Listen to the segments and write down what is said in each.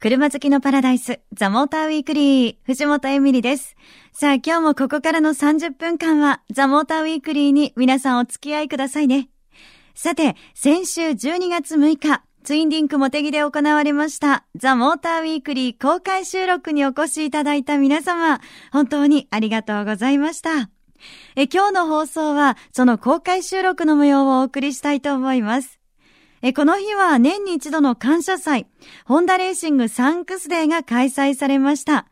車好きのパラダイス、ザ・モーターウィークリー、藤本エミリです。さあ、今日もここからの30分間は、ザ・モーターウィークリーに皆さんお付き合いくださいね。さて、先週12月6日、ツインリンクモテギで行われました、ザ・モーターウィークリー公開収録にお越しいただいた皆様、本当にありがとうございました。え今日の放送は、その公開収録の模様をお送りしたいと思います。えこの日は年に一度の感謝祭、ホンダレーシングサンクスデーが開催されました。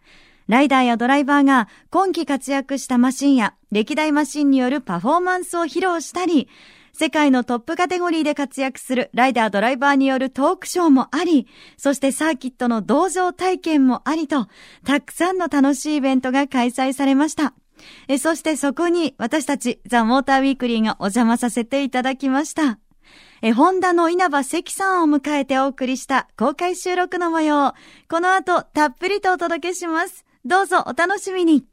ライダーやドライバーが今季活躍したマシンや歴代マシンによるパフォーマンスを披露したり、世界のトップカテゴリーで活躍するライダードライバーによるトークショーもあり、そしてサーキットの同乗体験もありと、たくさんの楽しいイベントが開催されました。えそしてそこに私たちザ・モーターウィークリーがお邪魔させていただきました。え、ホンダの稲葉関さんを迎えてお送りした公開収録の模様、この後たっぷりとお届けします。どうぞお楽しみに。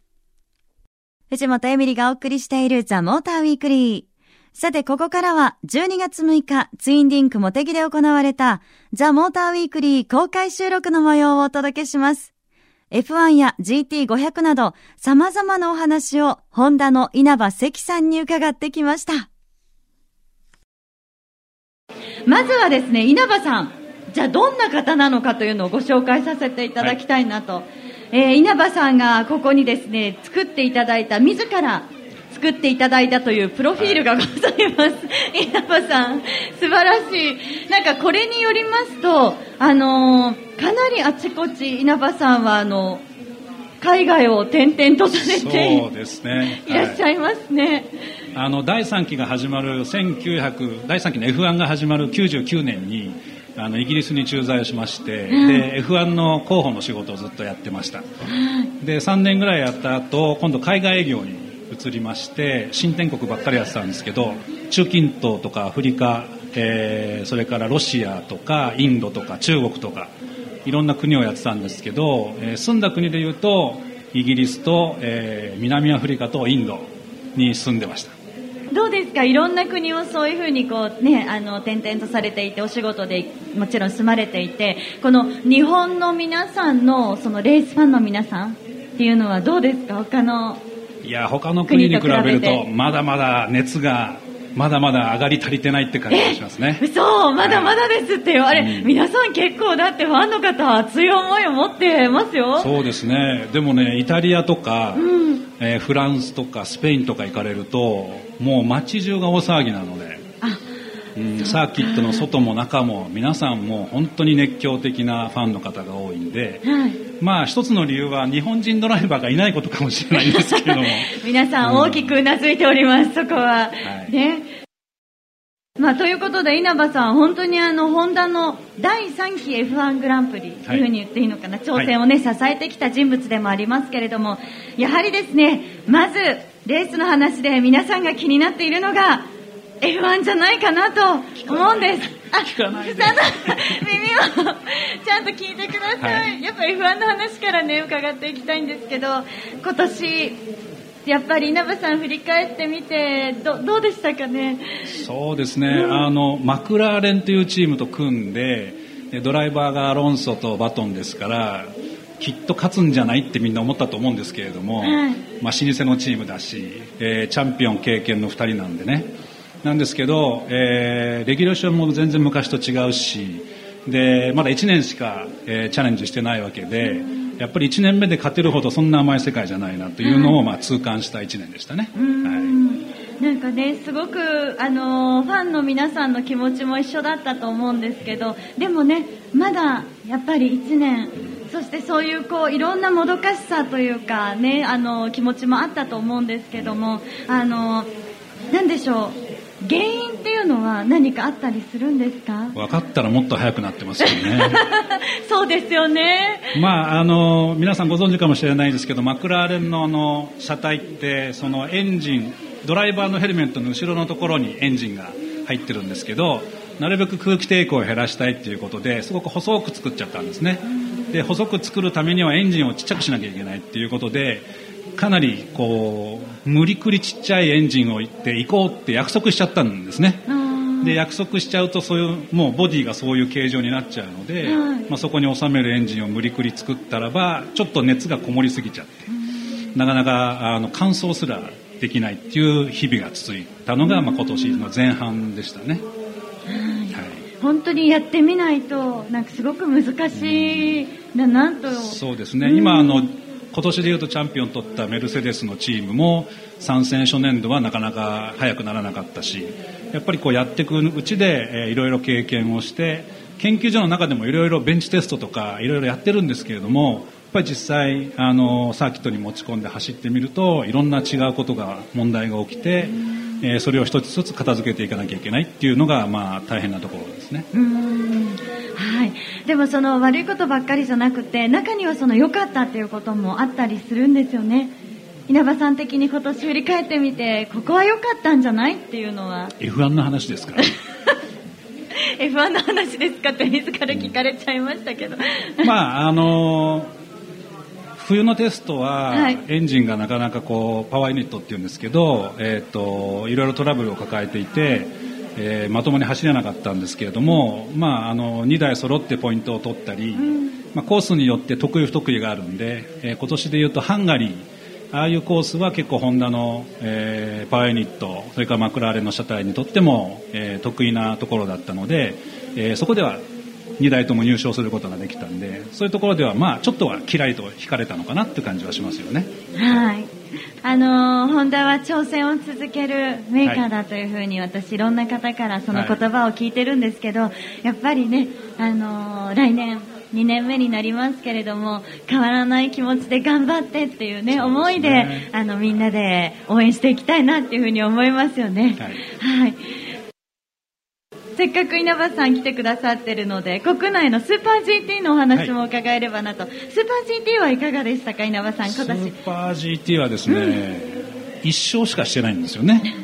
藤本エミリがお送りしているザ・モーターウィークリー。さて、ここからは12月6日、ツインリンクモテギで行われたザ・モーターウィークリー公開収録の模様をお届けします。F1 や GT500 など様々なお話をホンダの稲葉関さんに伺ってきました。まずはですね、稲葉さん、じゃあどんな方なのかというのをご紹介させていただきたいなと。はい、えー、稲葉さんがここにですね、作っていただいた、自ら作っていただいたというプロフィールがございます。はい、稲葉さん、素晴らしい。なんかこれによりますと、あのー、かなりあちこち稲葉さんは、あの海外を転々とされてね、いらっしゃいますね。あの第3期が始まる1900第3期の F1 が始まる99年にあのイギリスに駐在をしまして、うん、で F1 の候補の仕事をずっとやってました、で3年ぐらいやった後今度海外営業に移りまして新天国ばっかりやってたんですけど中近東とかアフリカ、えー、それからロシアとかインドとか中国とかいろんな国をやってたんですけど、えー、住んだ国でいうとイギリスと、えー、南アフリカとインドに住んでましたどうですか？いろんな国をそういうふうにこうねあの転々とされていてお仕事でもちろん住まれていてこの日本の皆さんのそのレースファンの皆さんっていうのはどうですか？他のいや他の国に比べるとまだまだ熱がまだまだ上がり足りてないって感じがしますね。そう、まだまだですって言われ、はい、皆さん結構だってファンの方熱い思いを持ってますよ。そうですね。でもね、イタリアとか、うん、えー、フランスとかスペインとか行かれると、もう街中が大騒ぎなので、うん、サーキットの外も中も皆さんも本当に熱狂的なファンの方が多いんで、はい、まあ一つの理由は日本人ドライバーがいないことかもしれないんですけども。皆さん大きくうなずいております、そこは、はい、ねまあ、ということで稲葉さん、本当にあのホンダの第3期 F1 グランプリというふうに言っていいのかな、はい、挑戦をね、支えてきた人物でもありますけれども、やはりですね、まずレースの話で皆さんが気になっているのが F1 じゃないかなと思うんです。あ、聞かないで。耳をちゃんと聞いてください。はい、やっぱ F1 の話からね、伺っていきたいんですけど、今年、やっぱり稲葉さん振り返ってみてどどうでしたかね？そうですね、うん、あのマクラーレンというチームと組んでドライバーがアロンソとバトンですからきっと勝つんじゃないってみんな思ったと思うんですけれども、はい、まあ、老舗のチームだし、えー、チャンピオン経験の2人なんでね。なんですけど、えー、レギュレーションも全然昔と違うしでまだ1年しか、えー、チャレンジしてないわけで、うんやっぱり1年目で勝てるほどそんな甘い世界じゃないなというのをまあ痛感した1年でしたね。はいなんかね、すごく、あのファンの皆さんの気持ちも一緒だったと思うんですけど、でもね、まだやっぱり1年、そしてそういうこういろんなもどかしさというかね、あの気持ちもあったと思うんですけども、あのなんでしょう、原因っていうのは何かあったりするんですか？分かったらもっと早くなってますよね。そうですよね。まああの皆さんご存知かもしれないですけどマクラーレンのあの車体ってそのエンジンドライバーのヘルメットの後ろのところにエンジンが入ってるんですけどなるべく空気抵抗を減らしたいっていうことですごく細く作っちゃったんですねで細く作るためにはエンジンをちっちゃくしなきゃいけないっていうことでかなりこう無理くりちっちゃいエンジンを行って行こうって約束しちゃったんですね。で約束しちゃうとそういうもうボディがそういう形状になっちゃうので、はい。まあ、そこに収めるエンジンを無理くり作ったらばちょっと熱がこもりすぎちゃって、なかなかあの乾燥すらできないっていう日々が続いたのが、まあ、今年の前半でしたね。はい本当にやってみないと、なんかすごく難しいな、なんと。そうですね、今あの今年でいうとチャンピオン取ったメルセデスのチームも参戦初年度はなかなか早くならなかったしやっぱりこうやっていくうちで、えーいろいろ経験をして研究所の中でもいろいろベンチテストとかいろいろやってるんですけれどもやっぱり実際あのサーキットに持ち込んで走ってみるといろんな違うことが問題が起きて、えーそれを一つ一つ片付けていかなきゃいけないっていうのが、まあ、大変なところですね。うーんはい。でもその悪いことばっかりじゃなくて、中にはその良かったっていうこともあったりするんですよね。稲葉さん的に今年振り返ってみて、ここは良かったんじゃないっていうのは、F1 の話ですから F1 の話ですかって自ら聞かれちゃいましたけど。まああの冬のテストは、はい。エンジンがなかなかこうパワーユニットっていうんですけど、えー、といろいろトラブルを抱えていて、えーまともに走れなかったんですけれども、まあ、あの2台揃ってポイントを取ったり、まあ、コースによって得意不得意があるんで、えー今年でいうとハンガリー。ああいうコースは結構ホンダの、えーパワーユニットそれからマクラーレンの車体にとっても、えー得意なところだったので、えーそこでは2台とも入賞することができたんでそういうところではまあちょっとはキラリと惹かれたのかなって感じはしますよね。はい。あのーホンダは挑戦を続けるメーカーだというふうに私いろんな方からその言葉を聞いてるんですけど、やっぱりね、あのー来年2年目になりますけれども、変わらない気持ちで頑張ってっていうね、ね思いで、あの、みんなで応援していきたいなっていうふうに思いますよね。はいはい。せっかく稲葉さん来てくださってるので、国内のスーパー GT のお話も伺えればなと。スーパー GT はいかがでしたか、稲葉さん、ス今年？ーパー GT はですね、一勝しかしてないんですよね。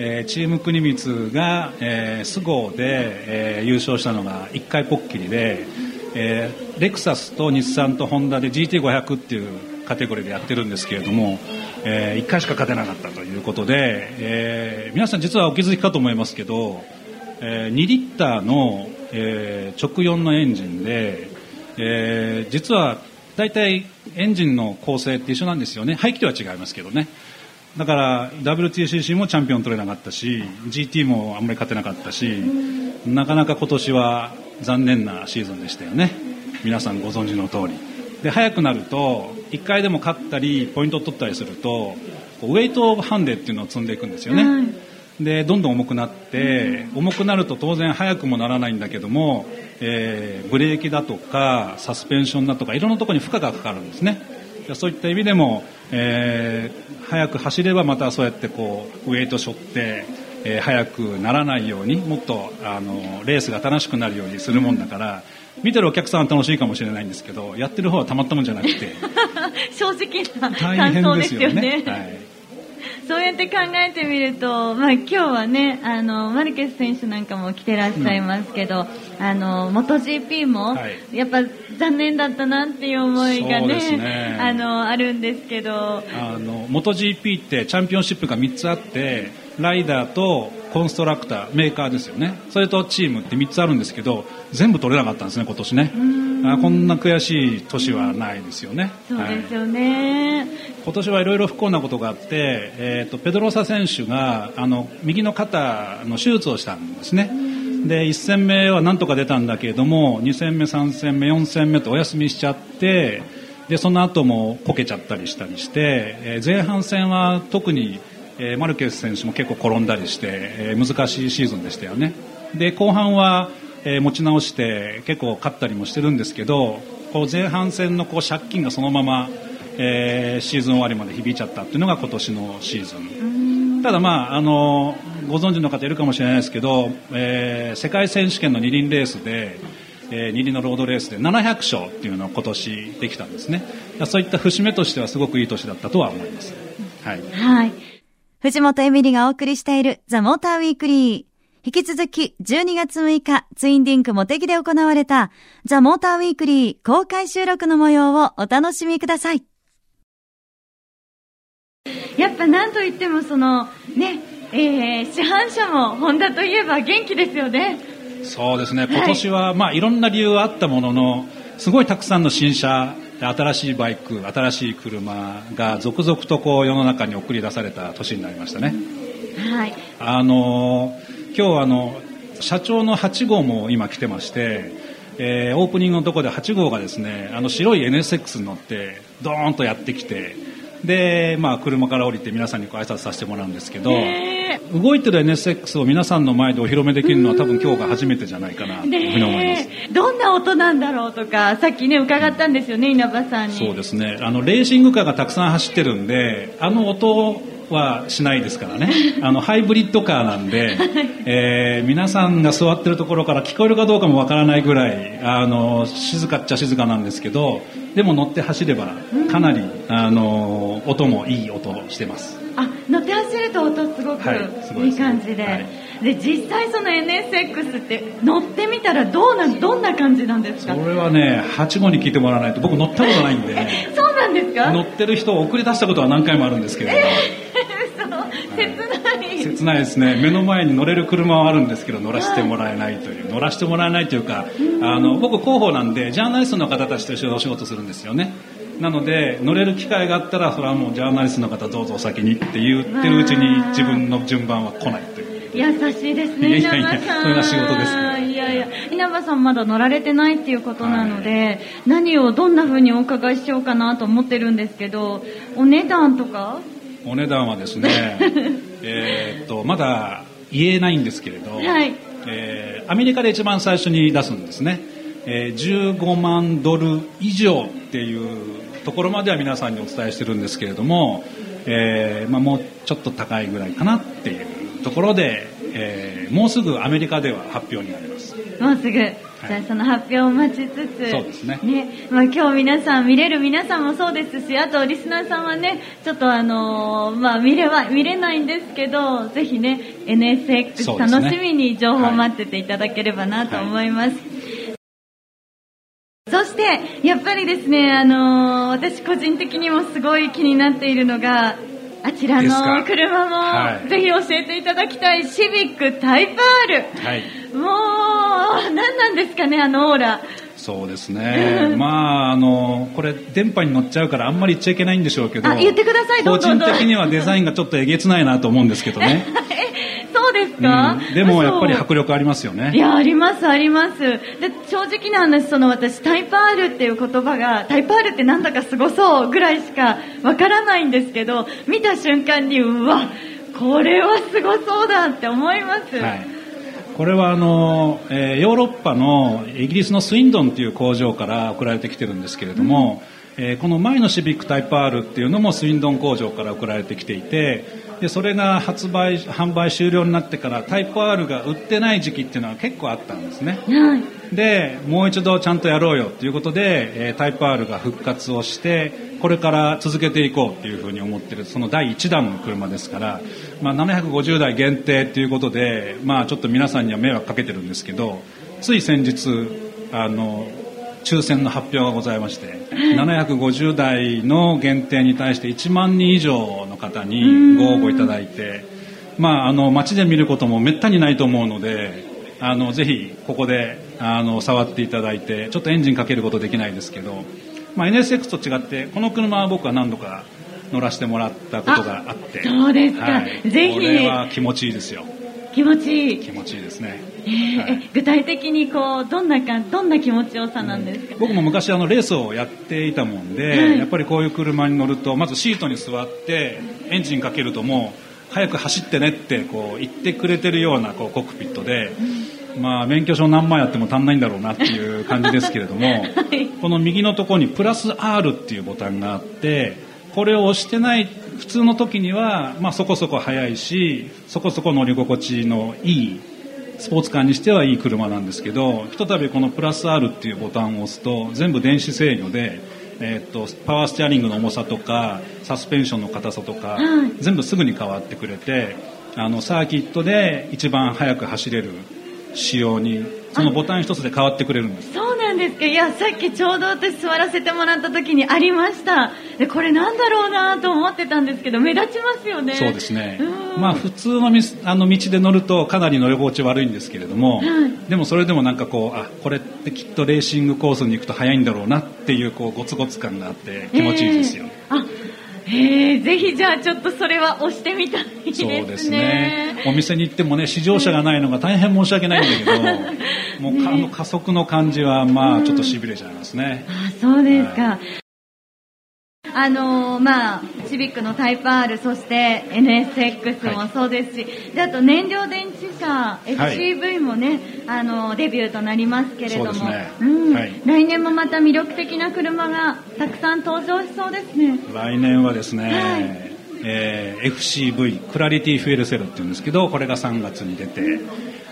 えーチーム国光が、えー、スゴーで、えー優勝したのが1回ぽっきりで、えーレクサスと日産とホンダで GT500 っていうカテゴリーでやってるんですけれども、え1回しか勝てなかったということで、えー皆さん実はお気づきかと思いますけど、えー2リッターの、えー直4のエンジンで、えー実は大体エンジンの構成って一緒なんですよね。排気量は違いますけどね。だから WTCC もチャンピオン取れなかったし GT もあんまり勝てなかったしなかなか今年は残念なシーズンでしたよね。皆さんご存知の通り。で早くなると1回でも勝ったりポイントを取ったりするとウェイトハンデっていうのを積んでいくんですよね、はい。でどんどん重くなって、重くなると当然速くもならないんだけども、えーブレーキだとかサスペンションだとかいろんなところに負荷がかかるんですねでそういった意味でも、えー速く走ればまたそうやってこうウェイト背負って、えー速くならないようにもっとあのレースが楽しくなるようにするもんだから、見てるお客さんは楽しいかもしれないんですけどやってる方はたまったもんじゃなくて 正直な大感想で変ですすよね。よね。はいそうやって考えてみると、まあ今日はね、あの、マルケス選手なんかも来てらっしゃいますけど、あの、元 GP もは、やっぱ残念だったなっていう思いがね、ね。あの、あるんですけど、あの MotoGP ってチャンピオンシップが3つあってライダーとコンストラクターメーカーですよね。それとチームって3つあるんですけど全部取れなかったんですね今年ねあこんな悔しい年はないですよね。そうはいですよね。今年はいろいろ不幸なことがあって、えー、とペドロサ選手があの右の肩の手術をしたんですね。で1戦目はなんとか出たんだけれども2戦目、3戦目、4戦目とお休みしちゃってでその後もこけちゃったりしたりして、えー前半戦は特に、えーマルケス選手も結構転んだりして、えー難しいシーズンでしたよね。で後半は、えー持ち直して結構勝ったりもしてるんですけどこう前半戦のこう借金がそのままえーシーズン終わりまで響いちゃったっていうのが今年のシーズン。ただ、まあ、あのご存知の方いるかもしれないですけど、えー世界選手権の二輪レースで、えー二輪のロードレースで700勝っていうのを今年できたんですね。そういった節目としてはすごくいい年だったとは思います、はい、はい。藤本エミリがお送りしているザ・モーターウィークリー。引き続き12月6日ツインリンクモテギで行われたザ・モーターウィークリー公開収録の模様をお楽しみください。やっぱ何と言ってもその、ね、えー、市販車もホンダといえば元気ですよね。そうですね。今年は、はい、まあいろんな理由はあったものの、すごいたくさんの新車、新しいバイク、新しい車が続々とこう世の中に送り出された年になりましたね。はい。あの今日あの社長の8号も今来てまして、えー、オープニングのところで8号がですねあの白い NSX に乗ってドーンとやってきてで、まあ、車から降りて皆さんにご挨拶させてもらうんですけど、動いてる NSX を皆さんの前でお披露目できるのは多分今日が初めてじゃないかなというふうに思います。どんな音なんだろうとか、さっきね、伺ったんですよね、稲葉さんに。そうですね。あの、レーシングカーがたくさん走ってるんで、あの音はしないですからね。あの、ハイブリッドカーなんで、えー、皆さんが座ってるところから聞こえるかどうかもわからないぐらい、あの、静かっちゃ静かなんですけど、でも乗って走れば、かなり、あの、音もいい音してます。あ、乗って走ると音すごくいい感じで。はい。で実際その NSX って乗ってみたらどうなどんな感じなんですか？それはね8号に聞いてもらわないと僕乗ったことないんで。そうなんですか？乗ってる人を送り出したことは何回もあるんですけど、え切ない切ないですね。目の前に乗れる車はあるんですけど乗らせてもらえないという、乗らせてもらえないというか、あの僕広報なんでジャーナリストの方たちと一緒にお仕事するんですよね。なので乗れる機会があったらそれはもうジャーナリストの方どうぞお先にって言ってるうちに自分の順番は来ないという。優しいですね、稲葉さん。それが仕事です、ね、いやいや、稲葉さんまだ乗られてないっていうことなので、はい、何をどんな風にお伺いしようかなと思ってるんですけど、お値段とかお値段はですね、えっと、まだ言えないんですけれど、はい、えー、アメリカで一番最初に出すんですね。えー、15万ドル以上っていうところまでは皆さんにお伝えしてるんですけれども、えーまあ、もうちょっと高いぐらいかなっていうところで、えー、もうすぐアメリカでは発表になります。もうすぐじゃあその発表を待ちつつ、そうですね。ね、まあ今日皆さん見れる皆さんもそうですし、あとリスナーさんはね、ちょっとあのー、まあ見れは、見れないんですけど、ぜひね、NSX 楽しみに情報を待ってていただければなと思います。はいそして、やっぱりですね、あのー、私個人的にもすごい気になっているのが、あちらの車も、はい、ぜひ教えていただきたい。シビックタイプ R、はい、もう何なんですかねあのオーラ。そうですね。まああのこれ電波に乗っちゃうからあんまり言っちゃいけないんでしょうけど言ってください。個人的にはデザインがちょっとえげつないなと思うんですけどね そうですか、うん、でもやっぱり迫力ありますよね。いやありますあります。で正直な話その私タイプ R っていう言葉がタイプ R ってなんだかすごそうぐらいしかわからないんですけど見た瞬間にうわこれはすごそうだって思います、はい。これはあの、えー、ヨーロッパのイギリスのスウィンドンという工場から送られてきてるんですけれども、うん、えー、この前のシビックタイプ R っていうのもスウィンドン工場から送られてきていてでそれが発売販売終了になってからタイプ R が売ってない時期っていうのは結構あったんですね、でもう一度ちゃんとやろうよということで、えー、タイプ R が復活をしてこれから続けていこうというふうに思ってるその第1弾の車ですから、まあ、750台限定ということで、まあ、ちょっと皆さんには迷惑かけてるんですけどつい先日あの抽選の発表がございまして、750台の限定に対して1万人以上の方にご応募いただいて、まあ、あの街で見ることもめったにないと思うのであのぜひここであの触っていただいてちょっとエンジンかけることできないですけど、まあ、NSX と違ってこの車は僕は何度か乗らせてもらったことがあってそうですか、はい、ぜひこれは気持ちいいですよ気持ちいい。気持ちいいですね、えー、はい、具体的にこうどんなかどんな気持ちよさなんですか、うん、僕も昔あのレースをやっていたもんで、はい、やっぱりこういう車に乗るとまずシートに座ってエンジンかけるともう早く走ってねってこう言ってくれてるようなこうコックピットで、うん、まあ免許証何枚あっても足んないんだろうなっていう感じですけれども、はい、この右のところにプラス R っていうボタンがあってこれを押してない普通の時には、まあ、そこそこ速いしそこそこ乗り心地のいいスポーツカーにしてはいい車なんですけどひとたびこのプラス R っていうボタンを押すと全部電子制御で、えー、っとパワーステアリングの重さとかサスペンションの硬さとか、全部すぐに変わってくれてあのサーキットで一番速く走れる仕様にそのボタン一つで変わってくれるんですですか？いや、さっきちょうど私座らせてもらった時にありました。で、これなんだろうなと思ってたんですけど、目立ちますよね。そうですね。まあ、普通のみあの道で乗るとかなり乗り心地悪いんですけれども、はい、でもそれでもなんかこう、あ、これってきっとレーシングコースに行くと速いんだろうなっていう、こう、ゴツゴツ感があって気持ちいいですよ。えー、え、ぜひじゃあちょっとそれは押してみたいですね。そうですね。お店に行ってもね、試乗車がないのが大変申し訳ないんだけど、もう、ね、あの加速の感じは、まあ、ちょっとしびれちゃいますね。あ、そうですか。はいあのー、まあ、シビックのタイプ R、そして NSX もそうですし、はい、であと燃料電池車、FCV もね、あのー、デビューとなりますけれども、ね。うん。はい、来年もまた魅力的な車がたくさん登場しそうですね。来年はですね、はい、えー、FCV、クラリティフュエルセルっていうんですけど、これが3月に出て、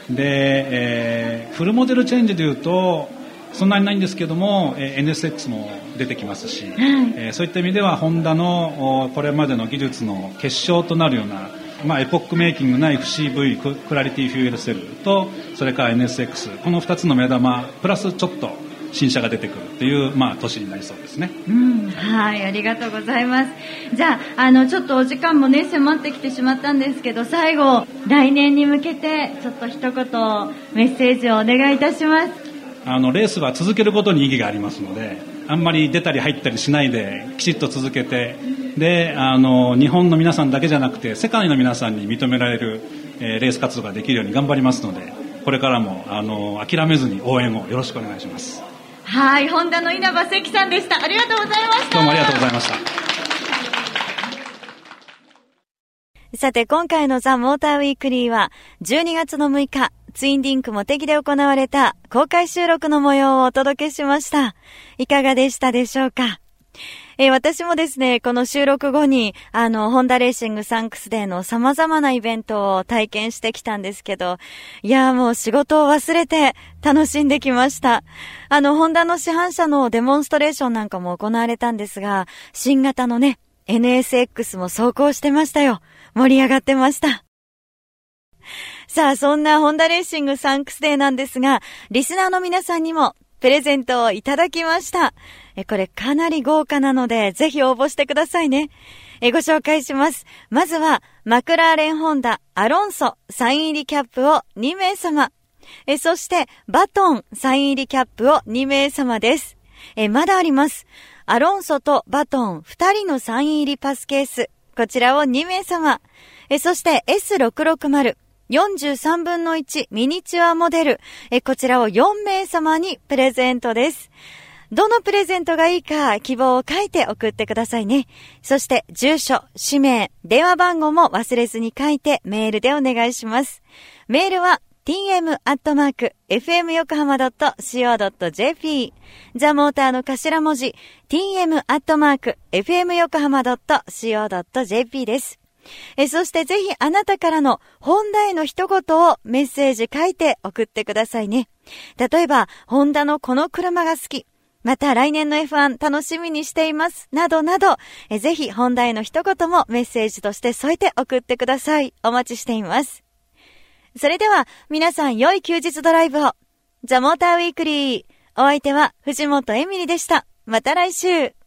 で、えー、フルモデルチェンジでいうと、そんなにないんですけども、えー、NSX も出てきますし、はい、えー、そういった意味ではホンダのこれまでの技術の結晶となるような、まあ、エポックメイキングな FCV クラリティフューエルセルとそれから NSX この2つの目玉プラスちょっと新車が出てくるっていう、まあ、年になりそうですね。うん、はい、ありがとうございます。じゃあ、あの、ちょっとお時間もね、迫ってきてしまったんですけど、最後、来年に向けて、ちょっと一言、メッセージをお願いいたします。あのレースは続けることに意義がありますのであんまり出たり入ったりしないできちっと続けてであの日本の皆さんだけじゃなくて世界の皆さんに認められる、えー、レース活動ができるように頑張りますのでこれからもあの諦めずに応援をよろしくお願いします。はいホンダの稲葉関さんでした。ありがとうございました。どうもありがとうございましたさて、今回のザ・モーターウィークリーは、12月の6日、ツインリンクモテギで行われた公開収録の模様をお届けしました。いかがでしたでしょうか？えー、私もですね、この収録後に、あの、ホンダレーシングサンクスデーの様々なイベントを体験してきたんですけど、いやもう仕事を忘れて楽しんできました。あの、ホンダの市販車のデモンストレーションなんかも行われたんですが、新型のね、NSX も走行してましたよ。盛り上がってました。さあ、そんなホンダレーシングサンクスデーなんですが、リスナーの皆さんにもプレゼントをいただきました。え、これかなり豪華なので、ぜひ応募してくださいね。え、ご紹介します。まずは、マクラーレンホンダアロンソサイン入りキャップを2名様。え、そして、バトンサイン入りキャップを2名様です。え、まだあります。アロンソとバトン2人のサイン入りパスケース。こちらを2名様。え、そして S660 43分の1ミニチュアモデル、えこちらを4名様にプレゼントです。どのプレゼントがいいか希望を書いて送ってくださいね。そして住所、氏名、電話番号も忘れずに書いてメールでお願いします。メールは tm.fmyokohama.co.jp ザモーターの頭文字 tm.fmyokohama.co.jp です。えそしてぜひあなたからの本題の一言をメッセージ書いて送ってくださいね。例えば、ホンダのこの車が好き。また来年の F1 楽しみにしています。などなど、えぜひ本題の一言もメッセージとして添えて送ってください。お待ちしています。それでは、皆さん良い休日ドライブを。ザ・モーターウィークリー。お相手は藤本エミリでした。また来週。